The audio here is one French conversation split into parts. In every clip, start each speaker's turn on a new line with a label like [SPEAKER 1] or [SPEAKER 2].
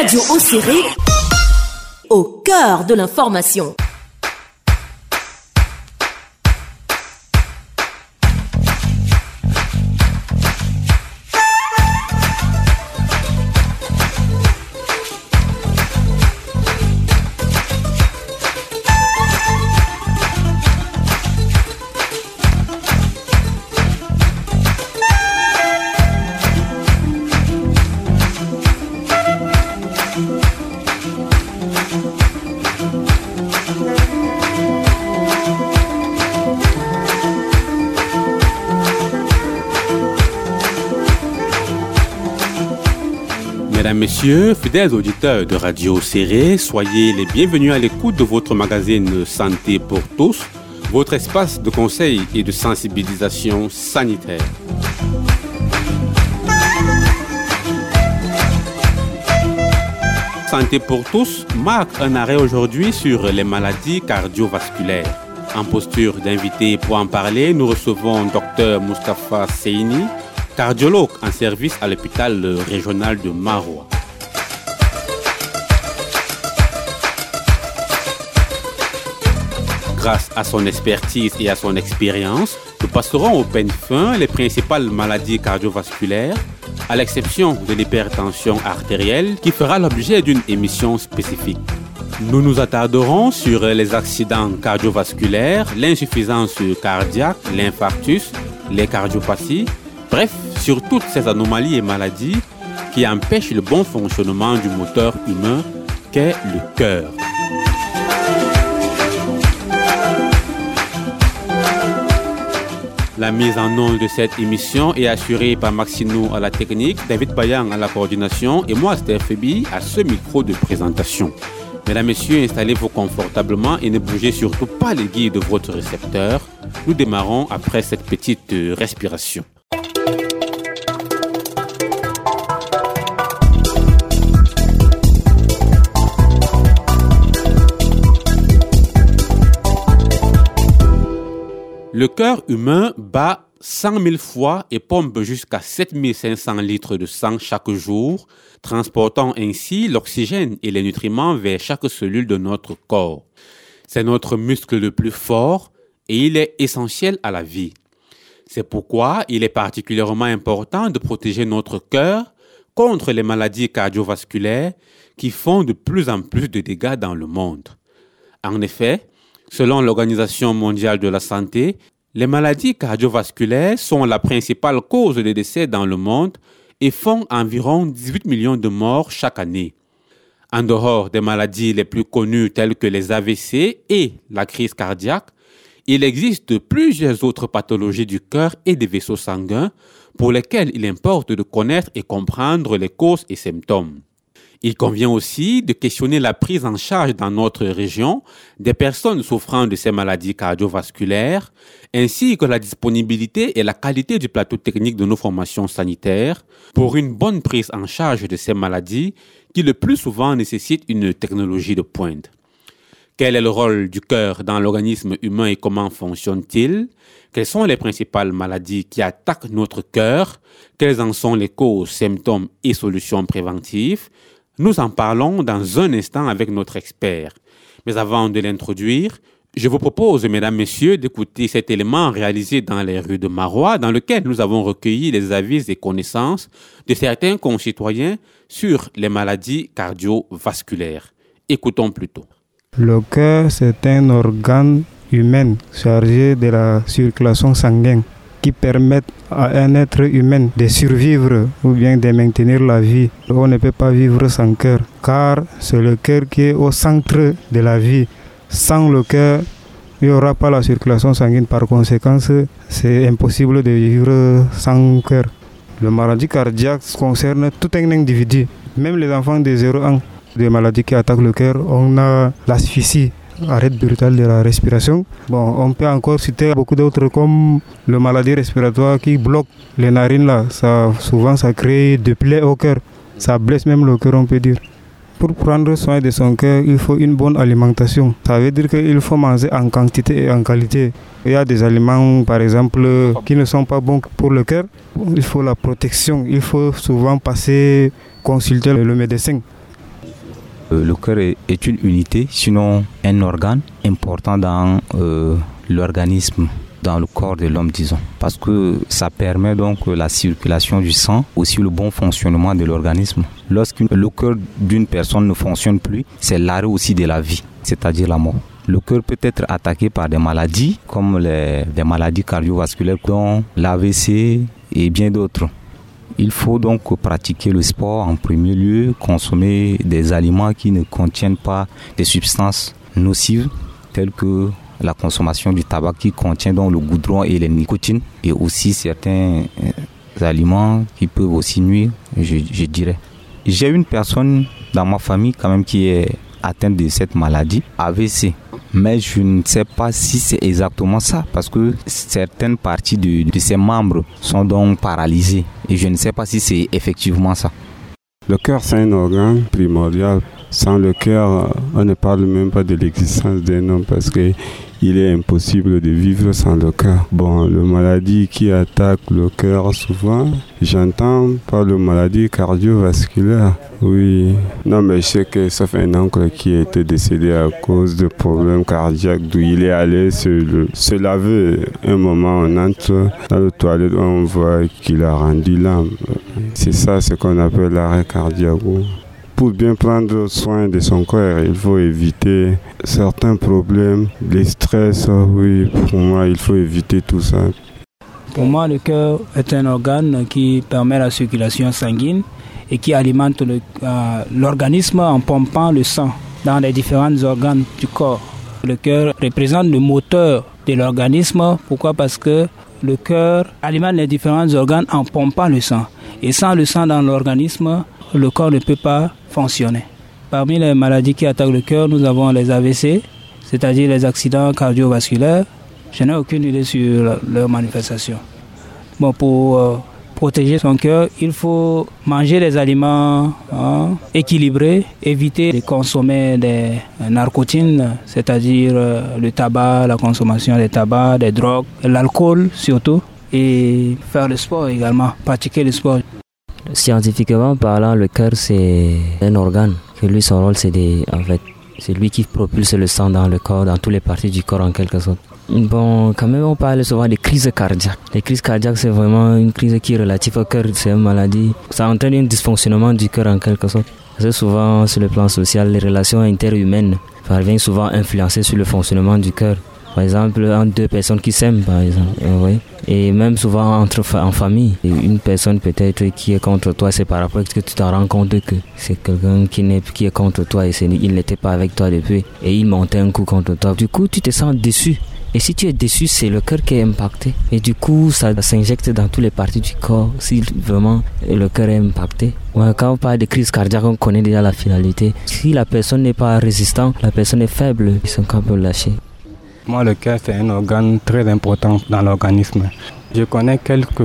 [SPEAKER 1] Radio Océré, au cœur de l'information.
[SPEAKER 2] Messieurs, fidèles auditeurs de Radio Serré, soyez les bienvenus à l'écoute de votre magazine Santé pour tous, votre espace de conseil et de sensibilisation sanitaire. Santé pour tous marque un arrêt aujourd'hui sur les maladies cardiovasculaires. En posture d'invité pour en parler, nous recevons Dr Mustafa Seini, cardiologue en service à l'hôpital régional de Maroua. Grâce à son expertise et à son expérience, nous passerons au peine fin les principales maladies cardiovasculaires, à l'exception de l'hypertension artérielle qui fera l'objet d'une émission spécifique. Nous nous attarderons sur les accidents cardiovasculaires, l'insuffisance cardiaque, l'infarctus, les cardiopathies, bref, sur toutes ces anomalies et maladies qui empêchent le bon fonctionnement du moteur humain qu'est le cœur. La mise en œuvre de cette émission est assurée par Maxino à la technique, David Bayan à la coordination et moi, Steph à ce micro de présentation. Mesdames, Messieurs, installez-vous confortablement et ne bougez surtout pas les guides de votre récepteur. Nous démarrons après cette petite respiration. Le cœur humain bat 100 000 fois et pompe jusqu'à 7500 litres de sang chaque jour, transportant ainsi l'oxygène et les nutriments vers chaque cellule de notre corps. C'est notre muscle le plus fort et il est essentiel à la vie. C'est pourquoi il est particulièrement important de protéger notre cœur contre les maladies cardiovasculaires qui font de plus en plus de dégâts dans le monde. En effet, Selon l'Organisation mondiale de la santé, les maladies cardiovasculaires sont la principale cause de décès dans le monde et font environ 18 millions de morts chaque année. En dehors des maladies les plus connues telles que les AVC et la crise cardiaque, il existe plusieurs autres pathologies du cœur et des vaisseaux sanguins pour lesquelles il importe de connaître et comprendre les causes et symptômes. Il convient aussi de questionner la prise en charge dans notre région des personnes souffrant de ces maladies cardiovasculaires, ainsi que la disponibilité et la qualité du plateau technique de nos formations sanitaires pour une bonne prise en charge de ces maladies qui le plus souvent nécessitent une technologie de pointe. Quel est le rôle du cœur dans l'organisme humain et comment fonctionne-t-il? Quelles sont les principales maladies qui attaquent notre cœur? Quelles en sont les causes, symptômes et solutions préventives? Nous en parlons dans un instant avec notre expert. Mais avant de l'introduire, je vous propose, mesdames, messieurs, d'écouter cet élément réalisé dans les rues de Marois, dans lequel nous avons recueilli les avis et connaissances de certains concitoyens sur les maladies cardiovasculaires. Écoutons plutôt.
[SPEAKER 3] Le cœur, c'est un organe humain chargé de la circulation sanguine qui permettent à un être humain de survivre ou bien de maintenir la vie. On ne peut pas vivre sans cœur, car c'est le cœur qui est au centre de la vie. Sans le cœur, il n'y aura pas la circulation sanguine. Par conséquent, c'est impossible de vivre sans cœur. Le maladie cardiaque concerne tout un individu, même les enfants de 0 ans. Des maladies qui attaquent le cœur, on a l'asphyxie, arrêt brutal de la respiration. Bon, on peut encore citer beaucoup d'autres comme le maladie respiratoire qui bloque les narines là. Ça, souvent, ça crée des plaies au cœur. Ça blesse même le cœur, on peut dire. Pour prendre soin de son cœur, il faut une bonne alimentation. Ça veut dire qu'il faut manger en quantité et en qualité. Il y a des aliments, par exemple, qui ne sont pas bons pour le cœur. Il faut la protection. Il faut souvent passer consulter le médecin
[SPEAKER 4] le cœur est, une unité, sinon un organe important dans euh, l'organisme dans le corps de l'homme, disons. Parce que ça permet donc la circulation du sang, aussi le bon fonctionnement de l'organisme. Lorsque le cœur d'une personne ne fonctionne plus, c'est l'arrêt aussi de la vie, c'est-à-dire la mort. Le cœur peut être attaqué par des maladies, comme les, des maladies cardiovasculaires, dont l'AVC et bien d'autres. Il faut donc pratiquer le sport en premier lieu, consommer des aliments qui ne contiennent pas des substances nocives telles que la consommation du tabac qui contient donc le goudron et les nicotines et aussi certains euh, aliments qui peuvent aussi nuire, je, je dirais. J'ai une personne dans ma famille quand même qui est atteinte de cette maladie, AVC. Mais je ne sais pas si c'est exactement ça, parce que certaines parties de, de ses membres sont donc paralysées. Et je ne sais pas si c'est effectivement ça.
[SPEAKER 5] Le cœur, c'est un organe primordial. Sans le cœur, on ne parle même pas de l'existence d'un homme parce que il est impossible de vivre sans le cœur. Bon, le maladie qui attaque le cœur souvent, j'entends par le maladie cardiovasculaire. Oui, non mais je sais que fait un oncle qui a été décédé à cause de problèmes cardiaques d'où il est allé se, se laver. Un moment, on entre dans le toilette, on voit qu'il a rendu l'âme. C'est ça ce qu'on appelle l'arrêt cardiaque pour bien prendre soin de son corps, il faut éviter certains problèmes, les stress, oui, pour moi, il faut éviter tout ça.
[SPEAKER 6] Pour moi, le cœur est un organe qui permet la circulation sanguine et qui alimente euh, l'organisme en pompant le sang dans les différents organes du corps. Le cœur représente le moteur de l'organisme. Pourquoi? Parce que le cœur alimente les différents organes en pompant le sang. Et sans le sang dans l'organisme, le corps ne peut pas fonctionner. Parmi les maladies qui attaquent le cœur, nous avons les AVC, c'est-à-dire les accidents cardiovasculaires. Je n'ai aucune idée sur leur manifestation. Bon, pour euh, protéger son cœur, il faut manger des aliments hein, équilibrés, éviter de consommer des narcotines, c'est-à-dire euh, le tabac, la consommation des tabacs, des drogues, l'alcool surtout, et faire le sport également, pratiquer le sport.
[SPEAKER 7] Scientifiquement parlant, le cœur c'est un organe. Lui, son rôle, c'est en fait, c'est lui qui propulse le sang dans le corps, dans toutes les parties du corps en quelque sorte. Bon, quand même, on parle souvent des crises cardiaques. Les crises cardiaques, c'est vraiment une crise qui est relative au cœur, c'est une maladie. Ça entraîne un dysfonctionnement du cœur en quelque sorte. C'est souvent sur le plan social, les relations interhumaines parviennent souvent à influencer sur le fonctionnement du cœur. Par exemple, entre deux personnes qui s'aiment, par exemple. Oui. Et même souvent entre en famille. une personne peut-être qui est contre toi, c'est par rapport à ce que tu te rends compte que c'est quelqu'un qui, est, qui est contre toi et il n'était pas avec toi depuis. Et il montait un coup contre toi. Du coup, tu te sens déçu. Et si tu es déçu, c'est le cœur qui est impacté. Et du coup, ça s'injecte dans toutes les parties du corps si vraiment le cœur est impacté. quand on parle de crise cardiaque, on connaît déjà la finalité. Si la personne n'est pas résistante, la personne est faible, son corps peut lâcher.
[SPEAKER 8] Moi, le cœur, c'est un organe très important dans l'organisme. Je connais quelques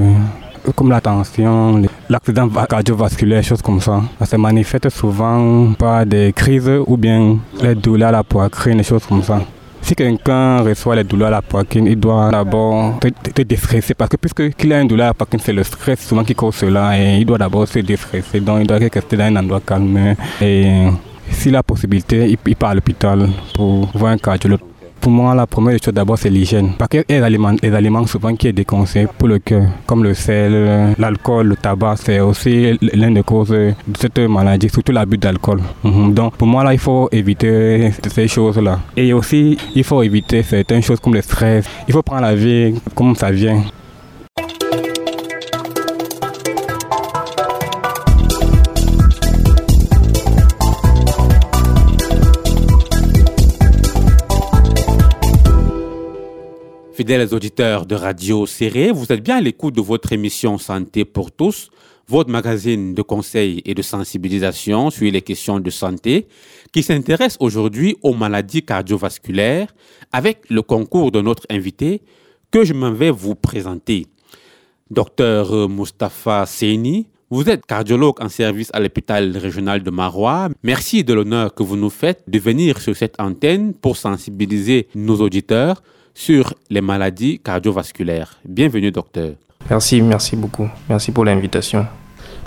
[SPEAKER 8] comme la tension, l'accident cardiovasculaire, choses comme ça. Ça se manifeste souvent par des crises ou bien les douleurs à la poitrine, des choses comme ça. Si quelqu'un reçoit les douleurs à la poitrine, il doit d'abord te, déstresser parce que puisqu'il a une douleur à la poitrine, c'est le stress souvent qui cause cela et il doit d'abord se déstresser. Donc il doit rester dans un endroit calme et s'il a possibilité, il, il part à l'hôpital pour voir un cardiologue. Pour moi, la première chose d'abord, c'est l'hygiène. Parce que les aliments, les aliments souvent qui est déconseillé pour le cœur, comme le sel, l'alcool, le tabac, c'est aussi l'une des causes de cette maladie, surtout l'abus d'alcool. Mhm. Donc, pour moi, là, il faut éviter ces choses-là. Et aussi, il faut éviter certaines choses comme le stress. Il faut prendre la vie comme ça vient.
[SPEAKER 2] Fidèles auditeurs de Radio Serré, vous êtes bien à l'écoute de votre émission Santé pour tous, votre magazine de conseils et de sensibilisation sur les questions de santé qui s'intéresse aujourd'hui aux maladies cardiovasculaires avec le concours de notre invité que je m'en vais vous présenter. Docteur Mustapha Seni, vous êtes cardiologue en service à l'hôpital régional de Marois. Merci de l'honneur que vous nous faites de venir sur cette antenne pour sensibiliser nos auditeurs sur les maladies cardiovasculaires. Bienvenue, docteur.
[SPEAKER 9] Merci, merci beaucoup. Merci pour l'invitation.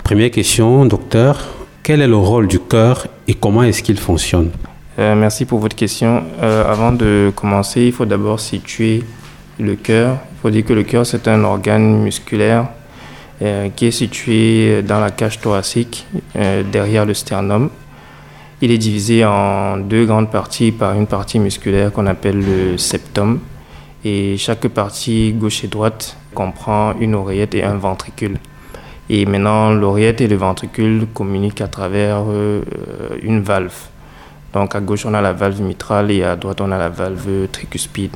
[SPEAKER 2] Première question, docteur.
[SPEAKER 10] quel est le rôle du cœur et comment est-ce qu'il fonctionne?
[SPEAKER 9] Euh, Merci pour votre question. Euh, avant de commencer, il faut d'abord situer le cœur. Il faut dire que le cœur, c'est un organe musculaire euh, qui est situé dans la cage thoracique, derrière le sternum. Il est divisé en deux grandes parties par une partie musculaire qu'on appelle le septum. Et chaque partie, gauche et droite, comprend une oreillette et un ventricule. Et maintenant, l'oreillette et le ventricule communiquent à travers euh, une valve. Donc à gauche, on a la valve mitrale et à droite, on a la valve tricuspide.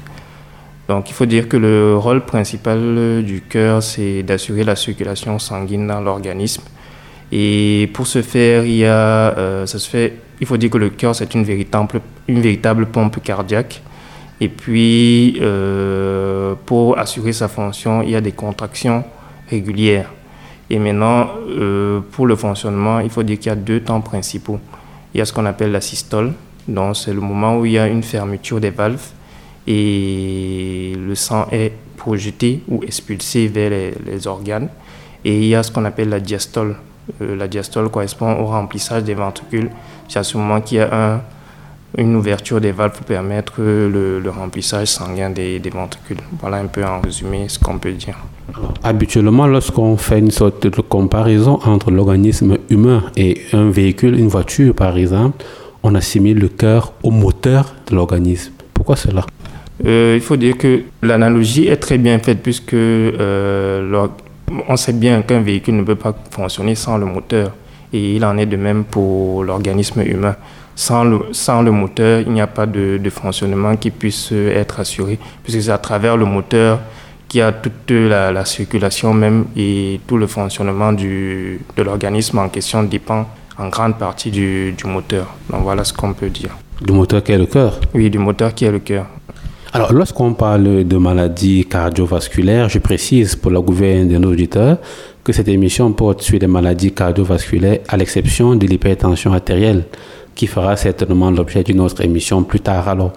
[SPEAKER 9] Donc il faut dire que le rôle principal du cœur, c'est d'assurer la circulation sanguine dans l'organisme. Et pour ce faire, il, y a, euh, ça se fait, il faut dire que le cœur, c'est une véritable, une véritable pompe cardiaque. Et puis, euh, pour assurer sa fonction, il y a des contractions régulières. Et maintenant, euh, pour le fonctionnement, il faut dire qu'il y a deux temps principaux. Il y a ce qu'on appelle la systole, donc c'est le moment où il y a une fermeture des valves et le sang est projeté ou expulsé vers les, organes. Et il y a ce qu'on appelle la diastole. Euh, la diastole correspond au remplissage des ventricules. C'est à ce moment qu'il y a un, une ouverture des valves pour permettre le, remplissage sanguin des, des, ventricules. Voilà un peu en résumé ce qu'on peut dire.
[SPEAKER 10] Habituellement, lorsqu'on fait une sorte de comparaison entre l'organisme humain et un véhicule, une voiture par exemple, on assimile le cœur au moteur de l'organisme. Pourquoi cela?
[SPEAKER 9] Euh, Il faut dire que l'analogie est très bien faite puisque euh, on sait bien qu'un véhicule ne peut pas fonctionner sans le moteur. Et il en est de même pour l'organisme humain. Sans le, sans le moteur, il n'y a pas de, de, fonctionnement qui puisse être assuré, puisque c'est à travers le moteur qu'il y a toute la, la, circulation même et tout le fonctionnement du, de l'organisme en question dépend en grande partie du, du moteur. Donc voilà ce qu'on peut dire.
[SPEAKER 10] Du moteur qui est le cœur?
[SPEAKER 9] Oui, du moteur qui est le cœur.
[SPEAKER 10] Alors, lorsqu'on parle de maladies cardiovasculaires, je précise pour la gouverne de nos auditeurs que cette émission porte sur les maladies cardiovasculaires, à l'exception de l'hypertension artérielle qui fera certainement l'objet d'une autre émission plus tard. Alors,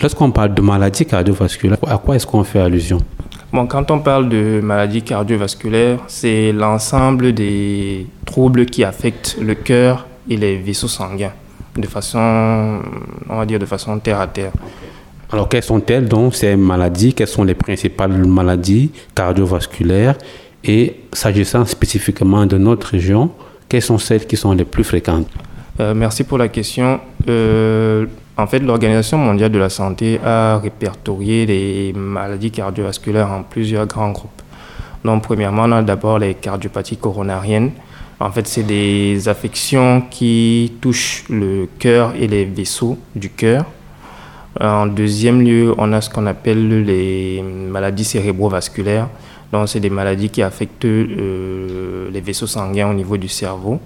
[SPEAKER 10] lorsqu'on parle de maladie cardiovasculaire, à quoi est-ce qu'on fait allusion?
[SPEAKER 9] Bon, quand on parle de maladie cardiovasculaire, c'est l'ensemble des troubles qui affectent le cœur et les vaisseaux sanguins de façon, on va dire, de façon terre à terre.
[SPEAKER 10] Alors, quelles sont-elles donc ces maladies? Quelles sont les principales maladies cardiovasculaires? Et s'agissant spécifiquement de notre région, quelles sont celles qui sont les plus fréquentes?
[SPEAKER 9] Euh, merci pour la question. Euh, en fait, l'Organisation mondiale de la santé a répertorié les maladies cardiovasculaires en plusieurs grands groupes. Donc, premièrement, on a d'abord les cardiopathies coronariennes. En fait, c'est des affections qui touchent le cœur et les vaisseaux du cœur. En deuxième lieu, on a ce qu'on appelle les maladies cérébrovasculaires. Donc, c'est des maladies qui affectent euh, les vaisseaux sanguins au niveau du cerveau.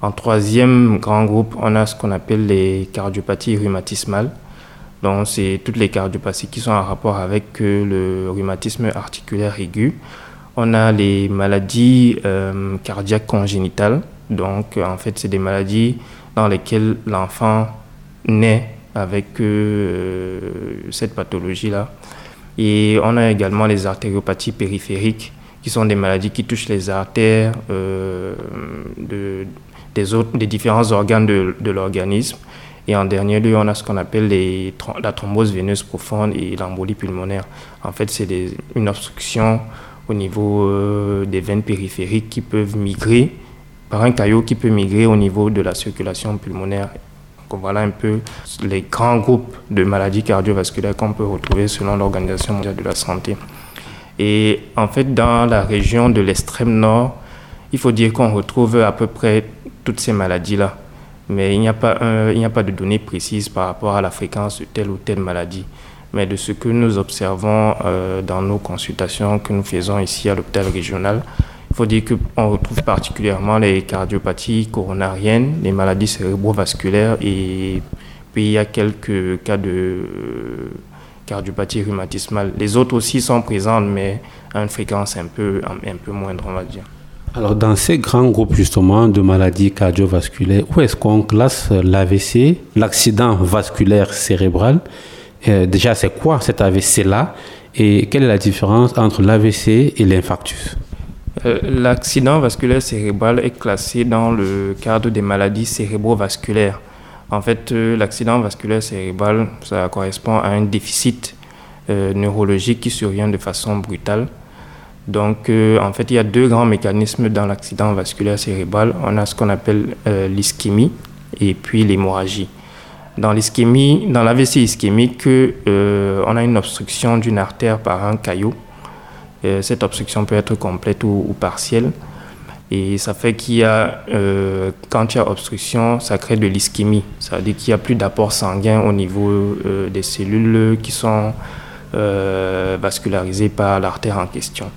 [SPEAKER 9] En troisième grand groupe, on a ce qu'on appelle les cardiopathies rhumatismales. Donc, c'est toutes les cardiopathies qui sont en rapport avec euh, le rhumatisme articulaire aigu. On a les maladies euh, cardiaques congénitales. Donc, en fait, c'est des maladies dans lesquelles l'enfant naît avec euh, cette pathologie-là. Et on a également les artériopathies périphériques, qui sont des maladies qui touchent les artères de, des, autres, des différents organes de, l'organisme. Et en dernier lieu, on a ce qu'on appelle les, la thrombose veineuse profonde et l'embolie pulmonaire. En fait, c'est une obstruction au niveau euh, des veines périphériques qui peuvent migrer, par un caillot qui peut migrer au niveau de la circulation pulmonaire. Donc voilà un peu les grands groupes de maladies cardiovasculaires qu'on peut retrouver selon l'Organisation mondiale de la santé. Et en fait, dans la région de l'extrême nord, il faut dire qu'on retrouve à peu près toutes ces maladies-là. Mais il n'y a, pas il n'y a pas de données précises par rapport à la fréquence de telle ou telle maladie. Mais de ce que nous observons euh, dans nos consultations que nous faisons ici à l'hôpital régional, il faut dire qu'on retrouve particulièrement les cardiopathies coronariennes, les maladies cérébrovasculaires et puis il y a quelques cas de euh, cardiopathie rhumatismale. Les autres aussi sont présentes, mais à une fréquence un peu, un peu moindre, on va dire.
[SPEAKER 10] Alors, dans ces grands groupes justement de maladies cardiovasculaires, où est-ce qu'on classe l'AVC, l'accident vasculaire cérébral? Euh, Déjà, c'est quoi cet AVC-là Et quelle est la différence entre l'AVC et l'infarctus?
[SPEAKER 9] L'accident vasculaire cérébral est classé dans le cadre des maladies cérébrovasculaires. En fait, l'accident vasculaire cérébral, ça correspond à un déficit neurologique qui survient de façon brutale donc, euh, en fait, il y a deux grands mécanismes dans l'accident vasculaire cérébral. On a ce qu'on appelle euh, l'ischémie et puis l'hémorragie. Dans l'ischémie, dans l'AVC ischémique, euh, on a une obstruction d'une artère par un caillot. cette obstruction peut être complète ou, partielle. Et ça fait qu'il y a, quand il y a obstruction, ça crée de l'ischémie. Ça veut dire qu'il n'y a plus d'apport sanguin au niveau des cellules qui sont vascularisées par l'artère en question.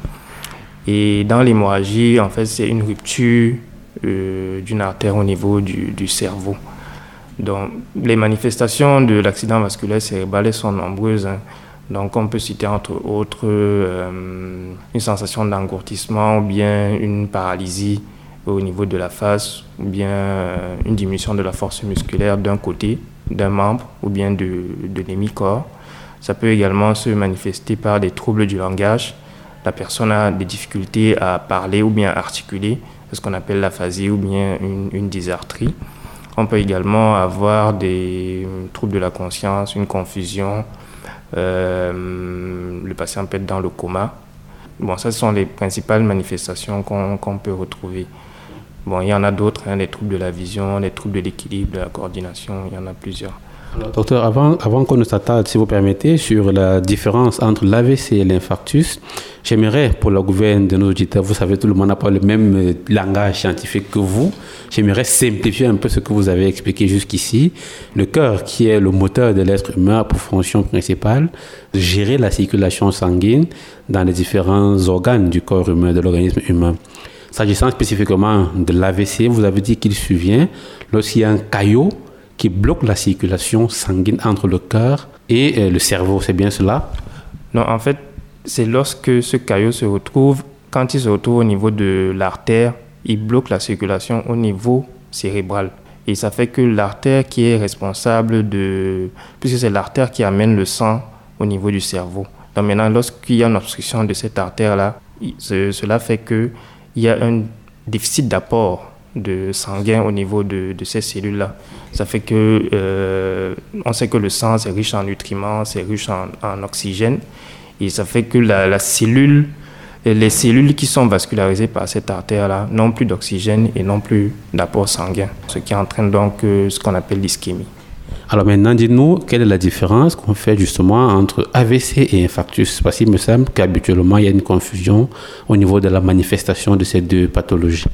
[SPEAKER 9] Et dans l'hémorragie, en fait, c'est une rupture euh, d'une artère au niveau du, cerveau. Donc, les manifestations de l'accident vasculaire cérébral sont nombreuses. Hein. Donc, on peut citer entre autres euh, une sensation d'engourdissement ou bien une paralysie au niveau de la face ou bien euh, une diminution de la force musculaire d'un côté, d'un membre ou bien de, de l'hémicorps. Ça peut également se manifester par des troubles du langage, la personne a des difficultés à parler ou bien à articuler, c'est ce qu'on appelle l'aphasie ou bien une, dysarthrie. On peut également avoir des troubles de la conscience, une confusion. Euh, le patient peut être dans le coma. Bon, ça, ce sont les principales manifestations qu'on peut retrouver. Bon, il y en a d'autres, hein, les troubles de la vision, les troubles de l'équilibre, de la coordination, il y en a plusieurs.
[SPEAKER 10] Docteur, avant, qu'on ne s'attarde, si vous permettez, sur la différence entre l'AVC et l'infarctus, J'aimerais, pour le gouvernement de nos auditeurs, vous savez, tout le monde n'a pas le même euh, langage scientifique que vous. J'aimerais simplifier un peu ce que vous avez expliqué jusqu'ici. Le cœur, qui est le moteur de l'être humain, pour fonction principale gérer la circulation sanguine dans les différents organes du corps humain, de l'organisme humain. S'agissant spécifiquement de l'AVC, vous avez dit qu'il survient lorsqu'il y a un caillot qui bloque la circulation sanguine entre le cœur et euh, le cerveau. C'est bien cela?
[SPEAKER 9] Non, en fait, c'est lorsque ce caillot se retrouve, quand il se retrouve au niveau de l'artère, il bloque la circulation au niveau cérébral. Et ça fait que l'artère qui est responsable de... Puisque c'est l'artère qui amène le sang au niveau du cerveau. Donc maintenant, lorsqu'il y a une obstruction de cette artère-là, cela fait qu'il y a un déficit d'apport de sanguin au niveau de, ces cellules-là. Ça fait que euh, on sait que le sang c'est riche en nutriments, c'est riche en oxygène, et ça fait que la, cellule, les cellules qui sont vascularisées par cette artère-là n'ont plus d'oxygène et n'ont plus d'apport sanguin, ce qui entraîne donc euh, ce qu'on appelle l'ischémie.
[SPEAKER 10] Alors maintenant, dites-nous, quelle est la différence qu'on fait justement entre AVC et infarctus? Parce qu'il me semble qu'habituellement, il y a une confusion au niveau de la manifestation de ces deux pathologies.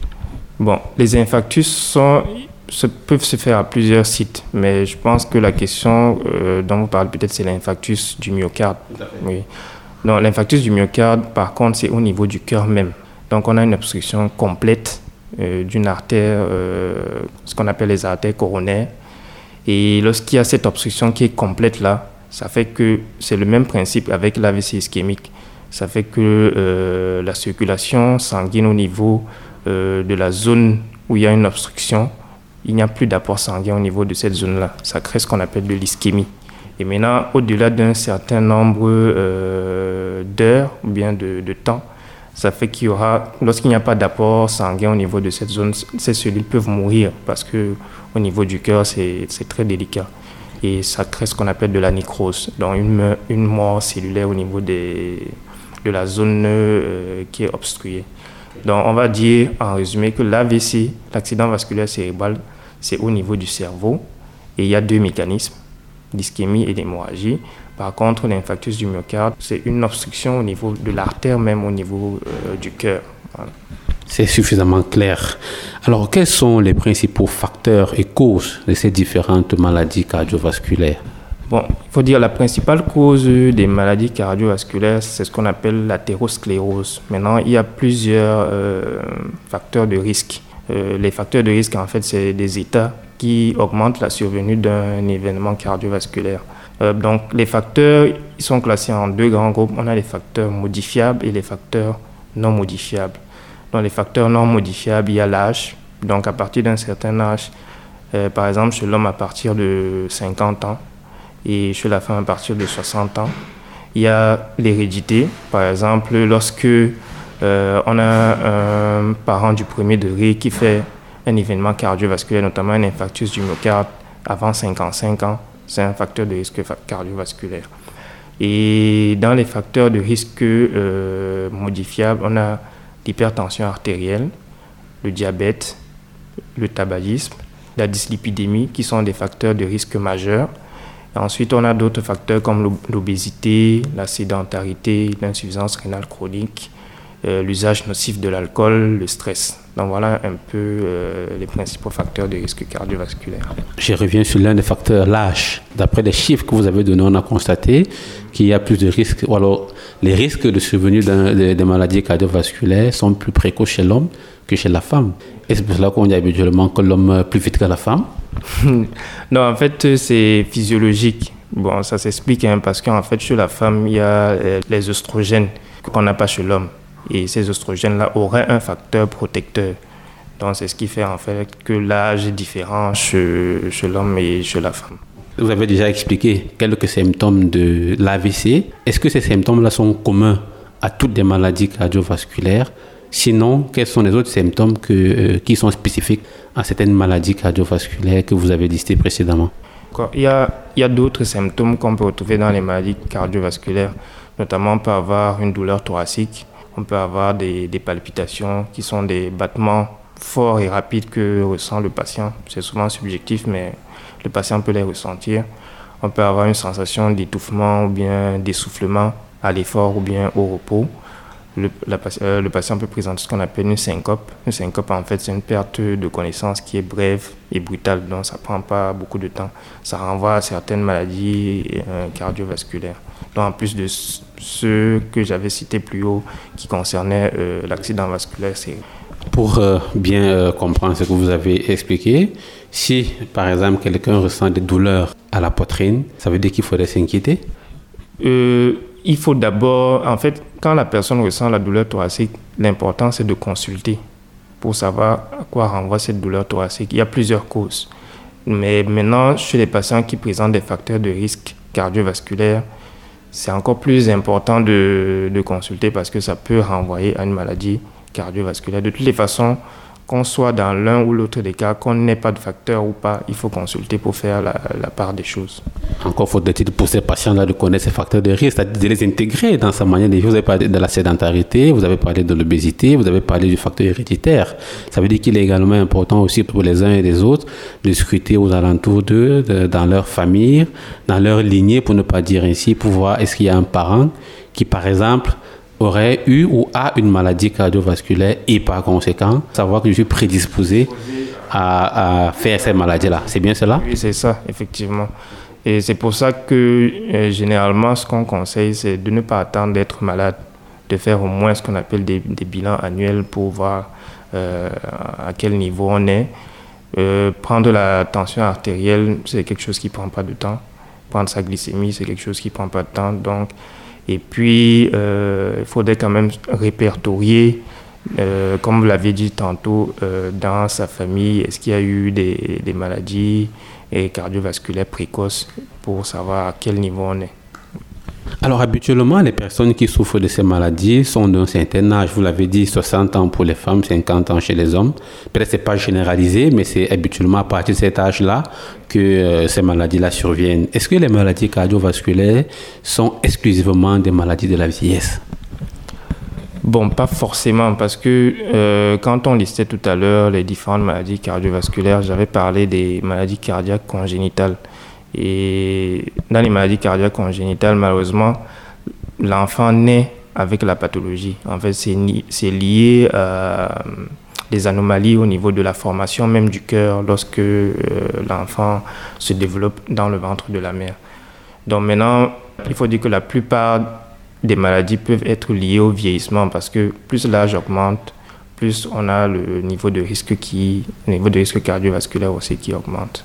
[SPEAKER 9] Bon, les infarctus sont, peuvent se faire à plusieurs sites, mais je pense que la question euh, dont vous parlez peut-être, c'est l'infarctus du myocarde. Oui l'infarctus du myocarde, par contre, c'est au niveau du cœur même. Donc, on a une obstruction complète euh, d'une artère, euh, ce qu'on appelle les artères coronaires. Et lorsqu'il y a cette obstruction qui est complète là, ça fait que c'est le même principe avec l'AVC ischémique. Ça fait que la circulation sanguine au niveau de la zone où il y a une obstruction, il n'y a plus d'apport sanguin au niveau de cette zone-là. Ça crée ce qu'on appelle de l'ischémie. Et maintenant, au-delà d'un certain nombre euh, d'heures ou bien de, temps, ça fait qu'il y aura, lorsqu'il n'y a pas d'apport sanguin au niveau de cette zone, ces cellules peuvent mourir parce que au niveau du cœur, c'est très délicat. Et ça crée ce qu'on appelle de la nécrose, donc une, mort cellulaire au niveau de la zone euh, qui est obstruée. Donc on va dire en résumé que l'AVC, l'accident vasculaire cérébral, c'est au niveau du cerveau et il y a deux mécanismes d'ischémie et d'hémorragie. Par contre, l'infarctus du myocarde, c'est une obstruction au niveau de l'artère, même au niveau euh, du cœur.
[SPEAKER 10] C'est suffisamment clair. Alors, quels sont les principaux facteurs et causes de ces différentes maladies cardiovasculaires?
[SPEAKER 9] Bon, il faut dire la principale cause des maladies cardiovasculaires, c'est ce qu'on appelle l'athérosclérose. Maintenant, il y a plusieurs euh, facteurs de risque. Euh, les facteurs de risque, en fait, c'est des états qui augmente la survenue d'un événement cardiovasculaire. Euh, donc les facteurs ils sont classés en deux grands groupes. On a les facteurs modifiables et les facteurs non modifiables. Dans les facteurs non modifiables, il y a l'âge. Donc à partir d'un certain âge, par exemple chez l'homme à partir de 50 ans et chez la femme à partir de 60 ans. Il y a l'hérédité. Par exemple, lorsque euh, on a un parent du premier degré qui fait un événement cardiovasculaire, notamment un infarctus du myocarde avant 55 ans, c'est un facteur de risque cardiovasculaire. Et dans les facteurs de risque euh, modifiables, on a l'hypertension artérielle, le diabète, le tabagisme, la dyslipidémie, qui sont des facteurs de risque majeurs. Ensuite, on a d'autres facteurs comme l'obésité, la sédentarité, l'insuffisance rénale chronique, euh, l'usage nocif de l'alcool, le stress. Donc voilà un peu euh, les principaux facteurs de risque cardiovasculaire.
[SPEAKER 10] Je reviens sur l'un des facteurs, l'âge. D'après les chiffres que vous avez donnés, on a constaté qu'il y a plus de risques, ou alors les risques de survenue des maladies cardiovasculaires sont plus précoces chez l'homme que chez la femme. Et c'est pour cela qu'on dit habituellement que l'homme plus vite que la femme
[SPEAKER 9] Non, en fait, c'est physiologique. Bon, ça s'explique hein, parce qu'en fait, chez la femme, il y a euh, les oestrogènes qu'on n'a pas chez l'homme. Et ces oestrogènes-là auraient un facteur protecteur. Donc c'est ce qui fait en fait que l'âge est différent chez, l'homme et chez la femme.
[SPEAKER 10] Vous avez déjà expliqué quelques symptômes de l'AVC. Est-ce que ces symptômes-là sont communs à toutes les maladies cardiovasculaires Sinon, quels sont les autres symptômes euh, qui sont spécifiques à certaines maladies cardiovasculaires que vous avez listées précédemment?
[SPEAKER 9] Il y a d'autres symptômes qu'on peut retrouver dans les maladies cardiovasculaires. Notamment, on peut avoir une douleur thoracique, on peut avoir des, palpitations qui sont des battements forts et rapides que ressent le patient. C'est souvent subjectif, mais le patient peut les ressentir. On peut avoir une sensation d'étouffement ou bien d'essoufflement à l'effort ou bien au repos. Le, euh, le, patient peut présenter ce qu'on appelle une syncope. Une syncope, en fait, c'est une perte de connaissance qui est brève et brutale, donc ça ne prend pas beaucoup de temps. Ça renvoie à certaines maladies euh, cardiovasculaires. Donc, en plus de ce que j'avais cité plus haut qui concernait euh, l'accident vasculaire
[SPEAKER 10] Pour euh, bien comprendre ce que vous avez expliqué, si par exemple quelqu'un ressent des douleurs à la poitrine, ça veut dire qu'il faudrait s'inquiéter?
[SPEAKER 9] Il faut d'abord, en fait, quand la personne ressent la douleur thoracique, l'important c'est de consulter pour savoir à quoi renvoie cette douleur thoracique. Il y a plusieurs causes. Mais maintenant, chez les patients qui présentent des facteurs de risque cardiovasculaire, c'est encore plus important de, de, consulter parce que ça peut renvoyer à une maladie cardiovasculaire. De toutes les façons, qu'on soit dans l'un ou l'autre des cas, qu'on n'ait pas de facteur ou pas, il faut consulter pour faire la, part des choses.
[SPEAKER 10] Encore faudrait-il pour ces patients-là de connaître ces facteurs de risque, c'est-à-dire de les intégrer dans sa manière de vivre. Vous avez parlé de la sédentarité, vous avez parlé de l'obésité, vous avez parlé du facteur héréditaire. Ça veut dire qu'il est également important aussi pour les uns et les autres de scruter aux alentours d'eux, dans leur famille, dans leur lignée, pour ne pas dire ainsi, pour voir est-ce qu'il y a un parent qui, par exemple, aurait eu ou a une maladie cardiovasculaire et par conséquent, savoir que je suis prédisposé à, faire cette maladie-là. C'est bien cela?
[SPEAKER 9] Oui, c'est ça, effectivement. Et c'est pour ça que euh, généralement, ce qu'on conseille, c'est de ne pas attendre d'être malade, de faire au moins ce qu'on appelle des, bilans annuels pour voir euh, à quel niveau on est. Euh, prendre la tension artérielle, c'est quelque chose qui ne prend pas de temps. Prendre sa glycémie, c'est quelque chose qui ne prend pas de temps. Donc, et puis, euh, il faudrait quand même répertorier, euh, comme vous l'avez dit tantôt, euh, dans sa famille, est-ce qu'il y a eu des, des maladies cardiovasculaires précoces pour savoir à quel niveau on est.
[SPEAKER 10] Alors habituellement, les personnes qui souffrent de ces maladies sont d'un certain âge. Vous l'avez dit, 60 ans pour les femmes, 50 ans chez les hommes. Peut-être c'est pas généralisé, mais c'est habituellement à partir de cet âge-là que euh, ces maladies-là surviennent. Est-ce que les maladies cardiovasculaires sont exclusivement des maladies de la vieillesse?
[SPEAKER 9] Bon, pas forcément, parce que euh, quand on listait tout à l'heure les différentes maladies cardiovasculaires, j'avais parlé des maladies cardiaques congénitales. Et dans les maladies cardiaques congénitales, malheureusement, l'enfant naît avec la pathologie. En fait, c'est lié à des anomalies au niveau de la formation même du cœur lorsque euh, l'enfant se développe dans le ventre de la mère. Donc maintenant, il faut dire que la plupart des maladies peuvent être liées au vieillissement parce que plus l'âge augmente, plus on a le niveau de risque le niveau de risque cardiovasculaire aussi qui augmente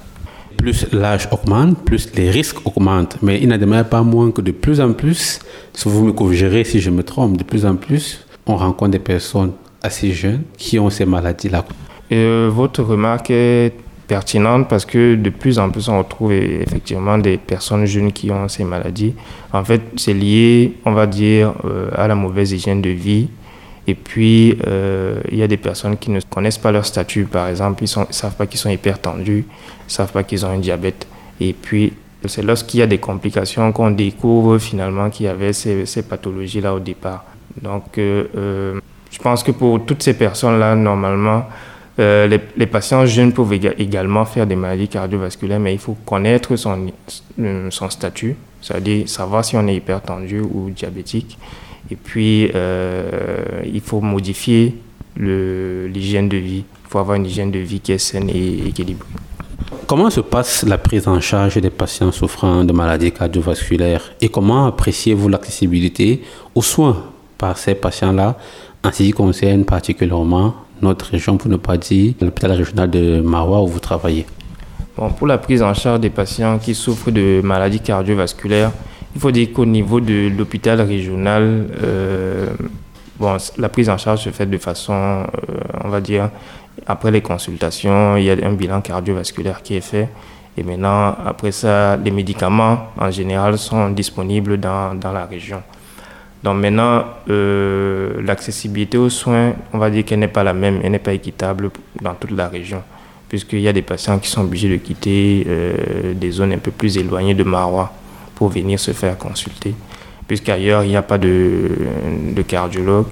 [SPEAKER 10] plus l'âge augmente, plus les risques augmentent. Mais il n'en demeure pas moins que de plus en plus, si vous me corrigerez si je me trompe, de plus en plus, on rencontre des personnes assez jeunes qui ont ces maladies-là.
[SPEAKER 9] Euh, votre remarque est pertinente parce que de plus en plus on retrouve effectivement des personnes jeunes qui ont ces maladies. En fait, c'est lié, on va dire, euh, à la mauvaise hygiène de vie Et puis, euh, il y a des personnes qui ne connaissent pas leur statut, par exemple, ils ne savent pas qu'ils sont hypertendus, ils ne savent pas qu'ils ont un diabète. Et puis, c'est lorsqu'il y a des complications qu'on découvre finalement qu'il y avait ces, pathologies-là au départ. Donc, euh, euh, je pense que pour toutes ces personnes-là, normalement, les, les, patients jeunes peuvent également faire des maladies cardiovasculaires, mais il faut connaître son, son statut, c'est-à-dire savoir si on est hypertendu ou diabétique. Et puis, euh, il faut modifier l'hygiène de vie. Il faut avoir une hygiène de vie qui est saine et équilibrée.
[SPEAKER 10] Comment se passe la prise en charge des patients souffrant de maladies cardiovasculaires et comment appréciez-vous l'accessibilité aux soins par ces patients-là en ce qui concerne particulièrement notre région, pour ne pas dire l'hôpital régional de Marois où vous travaillez?
[SPEAKER 9] Bon, Pour la prise en charge des patients qui souffrent de maladies cardiovasculaires, il faut dire qu'au niveau de l'hôpital régional, euh, bon, la prise en charge se fait de façon, euh, on va dire, après les consultations, il y a un bilan cardiovasculaire qui est fait. Et maintenant, après ça, les médicaments en général sont disponibles dans, dans la région. Donc maintenant, euh, l'accessibilité aux soins, on va dire qu'elle n'est pas la même, elle n'est pas équitable dans toute la région, puisqu'il y a des patients qui sont obligés de quitter des zones un peu plus éloignées de Marois pour venir se faire consulter, puisqu'ailleurs, il n'y a pas de, cardiologue.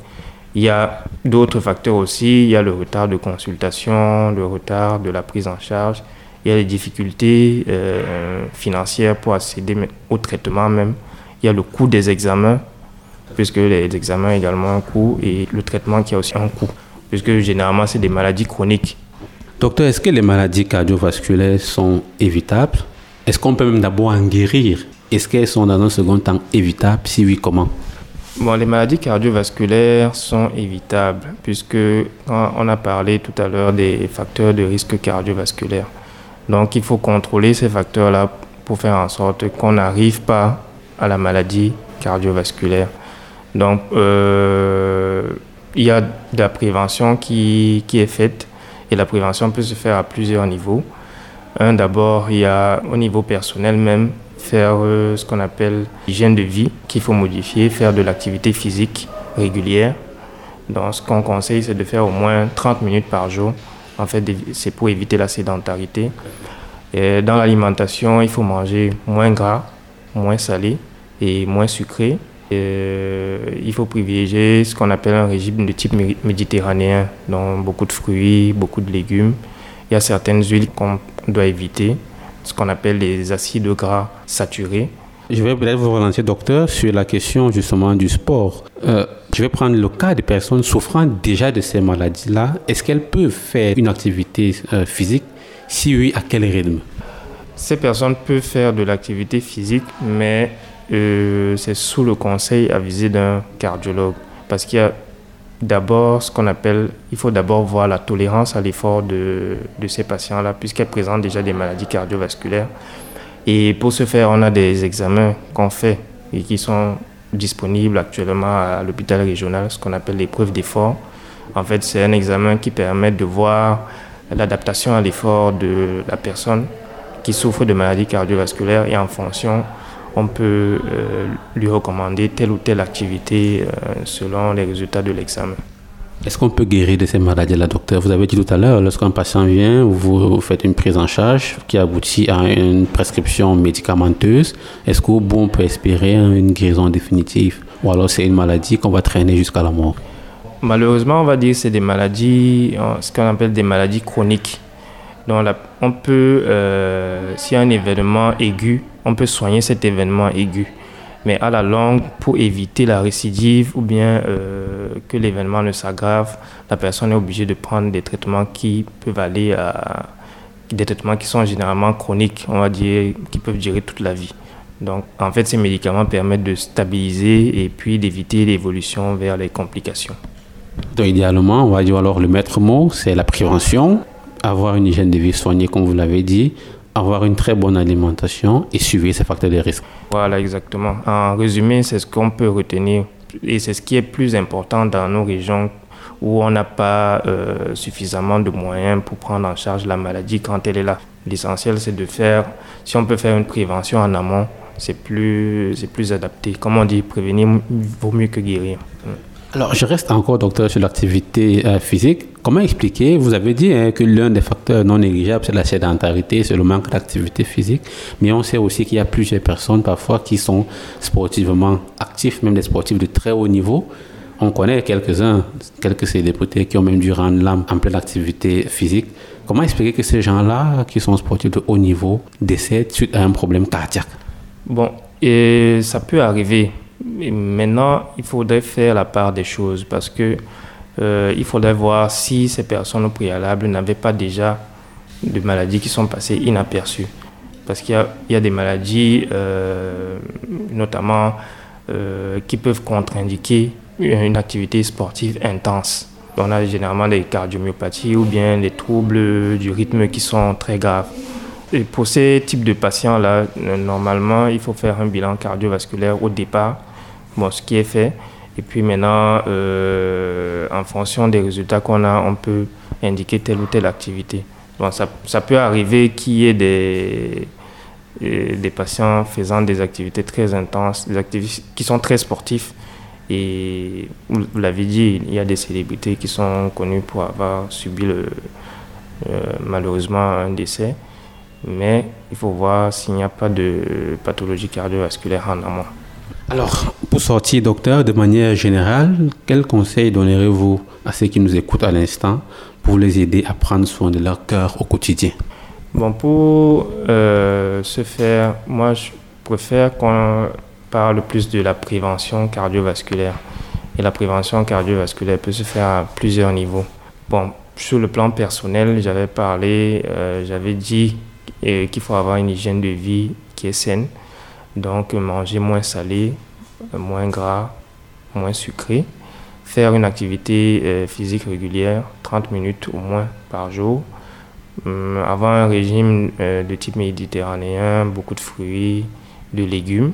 [SPEAKER 9] Il y a d'autres facteurs aussi, il y a le retard de consultation, le retard de la prise en charge, il y a les difficultés euh, financières pour accéder au traitement même, il y a le coût des examens, puisque les examens également ont un coût, et le traitement qui a aussi un coût, puisque généralement c'est des maladies chroniques.
[SPEAKER 10] Docteur, est-ce que les maladies cardiovasculaires sont évitables? Est-ce qu'on peut même d'abord en guérir? Est-ce qu'elles sont dans un second temps évitables Si oui, comment
[SPEAKER 9] Bon, les maladies cardiovasculaires sont évitables puisque on a parlé tout à l'heure des facteurs de risque cardiovasculaire. Donc il faut contrôler ces facteurs-là pour faire en sorte qu'on n'arrive pas à la maladie cardiovasculaire. Donc euh, il y a de la prévention qui, qui est faite et la prévention peut se faire à plusieurs niveaux. Un, d'abord, il y a au niveau personnel même, faire euh, ce qu'on appelle l'hygiène de vie qu'il faut modifier, faire de l'activité physique régulière. Donc, ce qu'on conseille, c'est de faire au moins 30 minutes par jour. En fait, c'est pour éviter la sédentarité. Dans l'alimentation, il faut manger moins gras, moins salé et moins sucré. Euh, il faut privilégier ce qu'on appelle un régime de type méditerranéen, donc beaucoup de fruits, beaucoup de légumes. Il y a certaines huiles qu'on doit éviter, ce qu'on appelle les acides gras saturés.
[SPEAKER 10] Je vais peut-être vous relancer, docteur, sur la question justement du sport. Euh, je vais prendre le cas des personnes souffrant déjà de ces maladies-là. Est-ce qu'elles peuvent faire une activité euh, physique? Si oui, à quel rythme?
[SPEAKER 9] Ces personnes peuvent faire de l'activité physique, mais euh, c'est sous le conseil avisé d'un cardiologue. Parce qu'il y a d'abord ce qu'on appelle, il faut d'abord voir la tolérance à l'effort de, de ces patients-là, puisqu'elles présentent déjà des maladies cardiovasculaires. Et pour ce faire, on a des examens qu'on fait et qui sont disponibles actuellement à l'hôpital régional, ce qu'on appelle l'épreuve d'effort. En fait, c'est un examen qui permet de voir l'adaptation à l'effort de la personne qui souffre de maladies cardiovasculaires et en fonction on peut euh, lui recommander telle ou telle activité euh, selon les résultats de l'examen.
[SPEAKER 10] Est-ce qu'on peut guérir de ces maladies-là, docteur? Vous avez dit tout à l'heure, lorsqu'un patient vient, vous faites une prise en charge qui aboutit à une prescription médicamenteuse. Est-ce qu'au bout, on peut espérer une guérison définitive? Ou alors c'est une maladie qu'on va traîner jusqu'à la mort?
[SPEAKER 9] Malheureusement, on va dire que c'est des maladies, euh, ce qu'on appelle des maladies chroniques. Donc, on peut, s'il y a un événement aigu, on peut soigner cet événement aigu. Mais à la longue, pour éviter la récidive ou bien euh, que l'événement ne s'aggrave, la personne est obligée de prendre des traitements qui peuvent aller à des traitements qui sont généralement chroniques, on va dire, qui peuvent durer toute la vie. Donc, en fait, ces médicaments permettent de stabiliser et puis d'éviter l'évolution vers les complications.
[SPEAKER 10] Donc, idéalement, on va dire alors le maître mot, c'est la prévention, avoir une hygiène de vie soignée, comme vous l'avez dit, avoir une très bonne alimentation et suivre ces facteurs de risque.
[SPEAKER 9] Voilà, exactement. En résumé, c'est ce qu'on peut retenir et c'est ce qui est plus important dans nos régions où on n'a pas euh, suffisamment de moyens pour prendre en charge la maladie quand elle est là. L'essentiel, c'est de faire, si on peut faire une prévention en amont, c'est plus, plus adapté. Comme on dit, prévenir vaut mieux que guérir.
[SPEAKER 10] Alors, je reste encore, docteur, sur l'activité euh, physique. Comment expliquer? Vous avez dit hein, que l'un des facteurs non négligeables, c'est la sédentarité, c'est le manque d'activité physique. Mais on sait aussi qu'il y a plusieurs personnes parfois qui sont sportivement actifs, même des sportifs de très haut niveau. On connaît quelques-uns, quelques célébrités qui ont même dû rendre l'âme en pleine activité physique. Comment expliquer que ces gens-là, qui sont sportifs de haut niveau, décèdent suite à un problème cardiaque?
[SPEAKER 9] Bon, et ça peut arriver. Maintenant, il faudrait faire la part des choses parce que euh, il faudrait voir si ces personnes au préalable n'avaient pas déjà de maladies qui sont passées inaperçues. Parce qu'il y, a des maladies, euh, notamment, euh, qui peuvent contre-indiquer une activité sportive intense. On a généralement des cardiomyopathies ou bien des troubles du rythme qui sont très graves. Et pour ces types de patients-là, normalement, il faut faire un bilan cardiovasculaire au départ, bon, ce qui est fait. Et puis maintenant, euh, en fonction des résultats qu'on a, on peut indiquer telle ou telle activité. Bon, ça, ça peut arriver qu'il y ait des, euh, des patients faisant des activités très intenses, des activités qui sont très sportifs. Et vous, l'avez dit, il y a des célébrités qui sont connues pour avoir subi le, euh, malheureusement un décès. Mais il faut voir s'il n'y a pas de pathologie cardiovasculaire en amont.
[SPEAKER 10] Alors, pour sortir, docteur, de manière générale, quels conseils donnerez-vous à ceux qui nous écoutent à l'instant pour les aider à prendre soin de leur cœur au quotidien?
[SPEAKER 9] Bon, pour euh, ce faire, moi, je préfère qu'on parle plus de la prévention cardiovasculaire. Et la prévention cardiovasculaire peut se faire à plusieurs niveaux. Bon, sur le plan personnel, j'avais parlé, euh, j'avais dit euh, qu'il faut avoir une hygiène de vie qui est saine. Donc manger moins salé, moins gras, moins sucré. Faire une activité euh, physique régulière, 30 minutes au moins par jour. Hum, avoir un régime euh, de type méditerranéen, beaucoup de fruits, de légumes.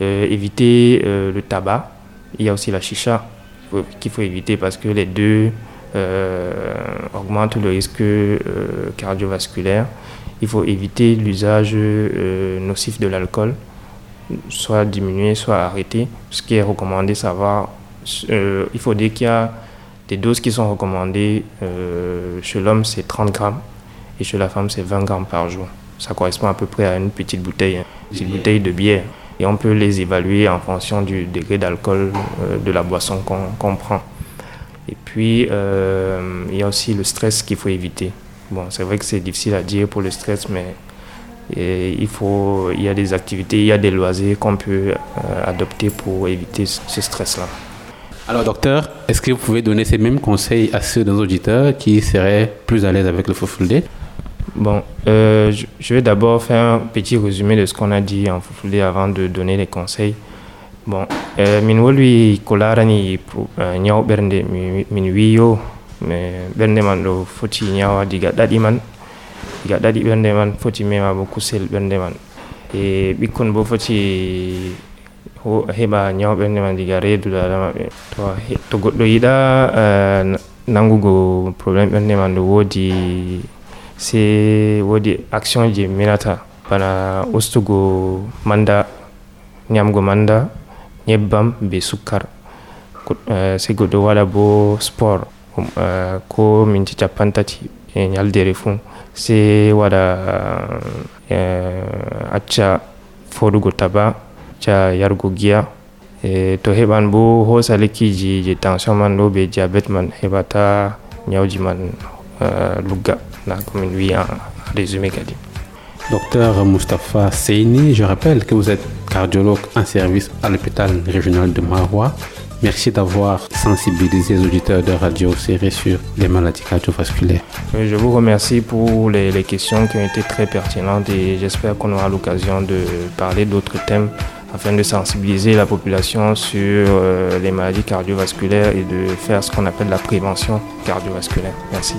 [SPEAKER 9] Euh, éviter le tabac. Il y a aussi la chicha qu'il faut éviter parce que les deux augmentent le risque cardiovasculaire. Il faut éviter l'usage nocif de l'alcool soit diminuer, soit arrêter. Ce qui est recommandé, savoir, euh, il faut dire qu'il y a des doses qui sont recommandées. Euh, chez l'homme, c'est 30 grammes et chez la femme, c'est 20 grammes par jour. Ça correspond à peu près à une petite bouteille, hein, une petite bouteille de bière. Et on peut les évaluer en fonction du degré d'alcool euh, de la boisson qu'on prend. Et puis, il y a aussi le stress qu'il faut éviter. Bon, c'est vrai que c'est difficile à dire pour le stress, mais et il, faut, il y a des activités, il y a des loisirs qu'on peut euh, adopter pour éviter ce stress-là.
[SPEAKER 10] Alors docteur, est-ce que vous pouvez donner ces mêmes conseils à ceux de nos auditeurs qui seraient plus à l'aise avec le Fofulde
[SPEAKER 9] Bon, euh, je vais d'abord faire un petit résumé de ce qu'on a dit en Fofulde avant de donner les conseils. Bon, euh, min wolwi ko larani ñaw ɓernde min wiyo ɓernde man ɗo foti ñawa diga ɗaɗi man diga ɗaɗi ɓernde man foti mema bo kusel ɓernde man. E ɓikkon bo foti heɓa ñaw ɓernde man diga reedu dada maɓɓe to to goɗɗo yiɗa nangugo probléme ɓernde man ɗo woodi se woodi action je minata. Bana ustugo manda ñamgo manda ñebbam be sukkar se goɗɗo waɗa bo sport ko minti capantati e ñaldere fuu wada acca fodugo taba to bo uh, lugga na komin wi en résumé
[SPEAKER 10] Docteur Mustapha Seini, je rappelle que vous êtes cardiologue en service à l'hôpital régional de Marois. Merci d'avoir sensibilisé les auditeurs de Radio Série sur les maladies cardiovasculaires.
[SPEAKER 9] Je vous remercie pour les, questions qui ont été très pertinentes et j'espère qu'on aura l'occasion de parler d'autres thèmes afin de sensibiliser la population sur euh, les maladies cardiovasculaires et de faire ce qu'on appelle la prévention cardiovasculaire. Merci.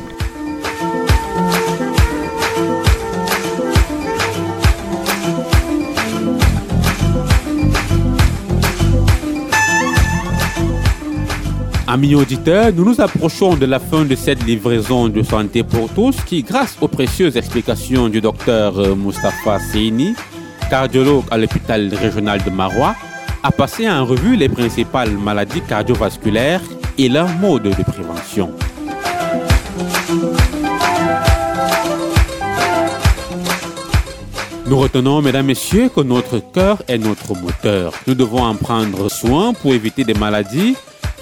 [SPEAKER 10] Amis auditeurs, nous nous approchons de la fin de cette livraison de santé pour tous qui, grâce aux précieuses explications du docteur euh, Mustapha Seini, cardiologue à l'hôpital régional de Marois, a passé en revue les principales maladies cardiovasculaires
[SPEAKER 2] et leurs modes de prévention. Nous retenons, mesdames, messieurs, que notre cœur est notre moteur. Nous devons en prendre soin pour éviter des maladies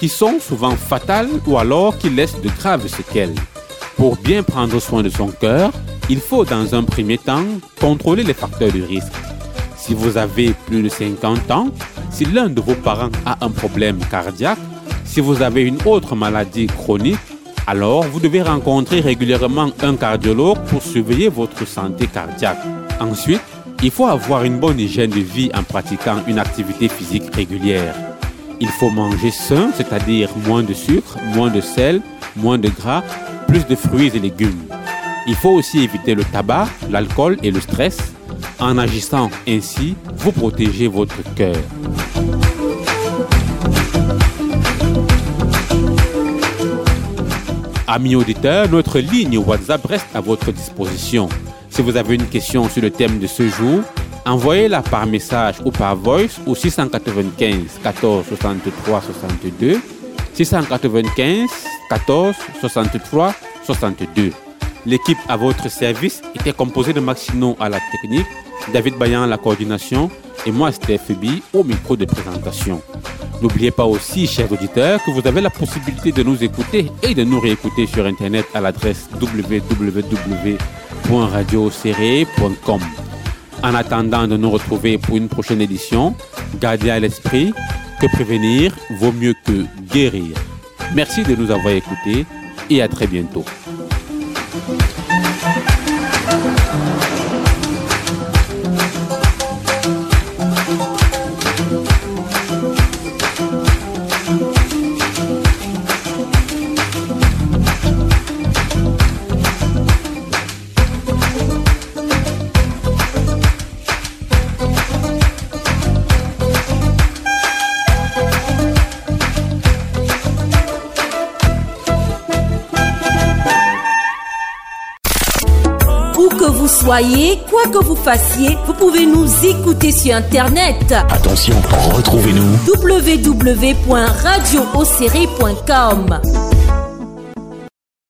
[SPEAKER 2] qui sont souvent fatales ou alors qui laissent de graves séquelles. Pour bien prendre soin de son cœur, il faut dans un premier temps contrôler les facteurs de risque. Si vous avez plus de 50 ans, si l'un de vos parents a un problème cardiaque, si vous avez une autre maladie chronique, alors vous devez rencontrer régulièrement un cardiologue pour surveiller votre santé cardiaque. Ensuite, il faut avoir une bonne hygiène de vie en pratiquant une activité physique régulière. Il faut manger sain, c'est-à-dire moins de sucre, moins de sel, moins de gras, plus de fruits et légumes. Il faut aussi éviter le tabac, l'alcool et le stress. En agissant ainsi, vous protégez votre cœur. Amis auditeurs, notre ligne WhatsApp reste à votre disposition. Si vous avez une question sur le thème de ce jour, envoyez-la par message ou par voice au 695 14 63 62 695 14 63 62. L'équipe à votre service était composée de Maxino à la technique, David Bayan à la coordination et moi, Steph B, au micro de présentation. N'oubliez pas aussi, chers auditeurs, que vous avez la possibilité de nous écouter et de nous réécouter sur Internet à l'adresse www.radioserré.com. En attendant de nous retrouver pour une prochaine édition, gardez à l'esprit que prévenir vaut mieux que guérir. Merci de nous avoir écoutés et à très bientôt.
[SPEAKER 1] Soyez, quoi que vous fassiez, vous pouvez nous écouter sur Internet.
[SPEAKER 11] Attention, retrouvez-nous
[SPEAKER 1] www.radioocéré.com